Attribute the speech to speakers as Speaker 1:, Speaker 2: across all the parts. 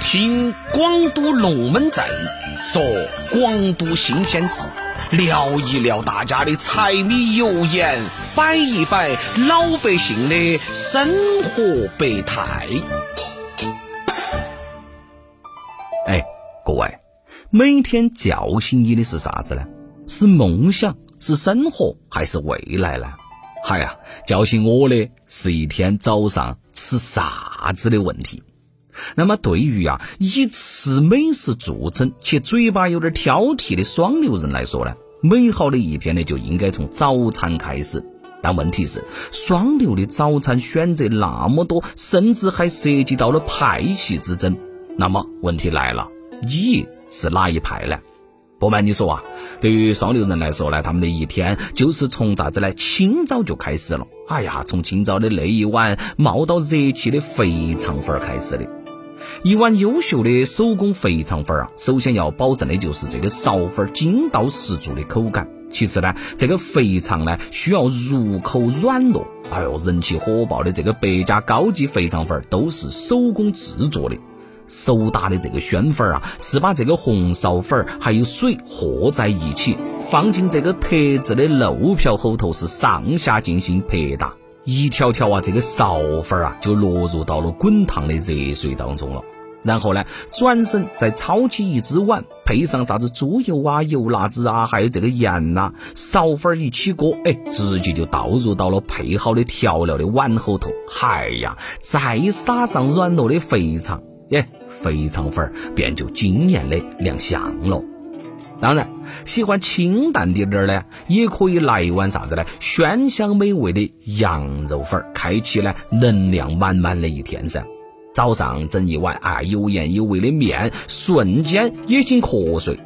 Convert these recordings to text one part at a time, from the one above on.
Speaker 1: 听广都龙门阵说广都新鲜事，聊一聊大家的柴米油盐，摆一摆老百姓的生活百态。
Speaker 2: 哎，各位，每天叫醒你的是啥子呢？是梦想，是生活，还是未来呢？嗨呀，叫醒我的是一天早上吃啥子的问题。那么，对于呀以吃美食著称且嘴巴有点挑剔的双流人来说呢，美好的一天呢就应该从早餐开始。但问题是，双流的早餐选择那么多，甚至还涉及到了派系之争。那么问题来了，你是哪一派呢？不瞒你说啊，对于双流人来说呢，他们的一天就是从啥子呢？清早就开始了。哎呀，从清早的那一碗冒到热气的肥肠粉开始的。一碗优秀的手工肥肠粉啊，首先要保证的就是这个苕粉筋道十足的口感。其次呢，这个肥肠呢需要入口软糯。哎呦，人气火爆的这个百家高级肥肠粉都是手工制作的，手打的这个宣粉啊，是把这个红苕粉还有水和在一起，放进这个特制的漏瓢后头，是上下进行拍打。一条条啊，这个苕粉啊，就落入到了滚烫的热水当中了。然后呢，转身再抄起一只碗，配上啥子猪油啊、油辣子啊，还有这个盐呐，苕粉一起锅，哎，直接就倒入到了配好的调料的碗后头。嗨呀，再撒上软糯的肥肠，耶，肥肠粉儿便就惊艳的亮相了。当然，喜欢清淡点点呢，也可以来一碗啥子呢？鲜香美味的羊肉粉，开启呢能量满满的一天噻。早上整一碗啊有盐有味的面，瞬间也醒瞌睡。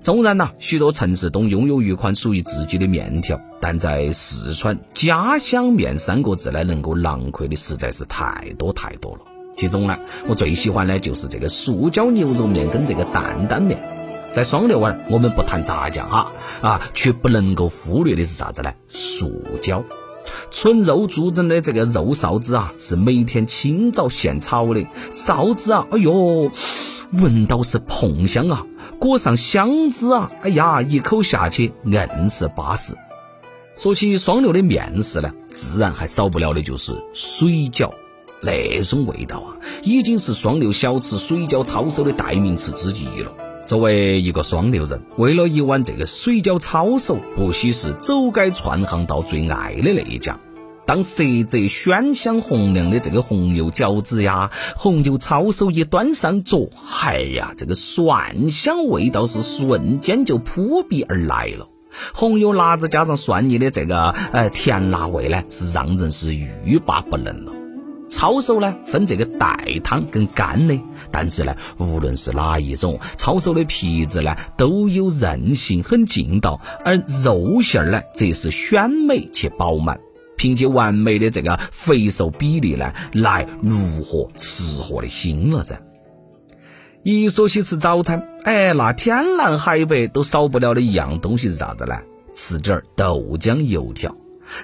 Speaker 2: 纵然呐，许多城市都拥有一款属于自己的面条，但在四川，家乡面三个字呢，能够囊括的实在是太多太多了。其中呢，我最喜欢的就是这个素椒牛肉面跟这个担担面。在双流湾，我们不谈炸酱哈啊，却不能够忽略的是啥子呢？素椒，纯肉做成的这个肉臊子啊，是每天清早现炒的臊子啊，哎呦，闻到是蓬香啊，裹上香汁啊，哎呀，一口下去硬是巴适。说起双流的面食呢，自然还少不了的就是水饺，那种味道啊，已经是双流小吃水饺抄手的代名词之一了。作为一个双流人，为了一碗这个水饺抄手，不惜是走街串巷到最爱的那一家。当色泽鲜香红亮的这个红油饺子呀、红油抄手一端上桌，哎呀，这个蒜香味道是瞬间就扑鼻而来了。红油辣子加上蒜泥的这个呃甜辣味呢，是让人是欲罢不能了。抄手呢，分这个带汤跟干的，但是呢，无论是哪一种，抄手的皮子呢都有韧性，很劲道，而肉馅儿呢则是鲜美且饱满，凭借完美的这个肥瘦比例呢，来虏获吃货的心了噻。一说起吃早餐，哎，那天南海北都少不了的一样东西是啥子呢？吃点儿豆浆油条。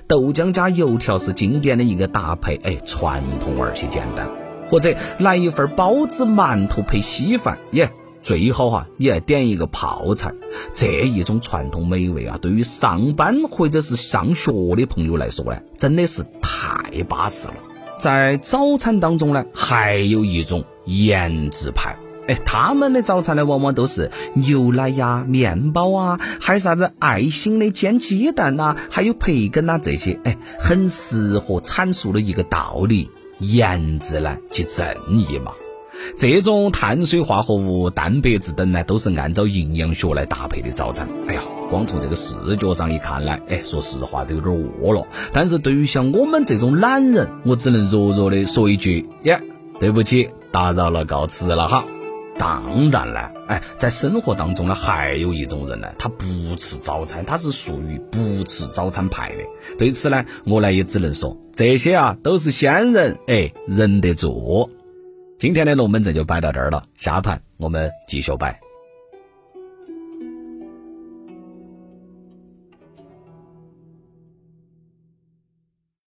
Speaker 2: 豆浆加油条是经典的一个搭配，哎，传统而且简单。或者来一份包子、馒头配稀饭，耶，最好哈，你还点一个泡菜。这一种传统美味啊，对于上班或者是上学的朋友来说呢，真的是太巴适了。在早餐当中呢，还有一种颜值派。哎，他们的早餐呢，往往都是牛奶呀、面包啊，还有啥子爱心的煎鸡蛋呐，还有培根呐这些，哎，很适合阐述的一个道理：颜值呢即正义嘛。这种碳水化合物、蛋白质等呢，都是按照营养学来搭配的早餐。哎呀，光从这个视觉上一看呢，哎，说实话都有点饿了。但是对于像我们这种懒人，我只能弱弱的说一句：耶，对不起，打扰了，告辞了哈。当然了，哎，在生活当中呢，还有一种人呢，他不吃早餐，他是属于不吃早餐派的。对此呢，我呢也只能说，这些啊都是仙人，哎，忍得住。今天的龙门阵就摆到这儿了，下盘我们继续摆。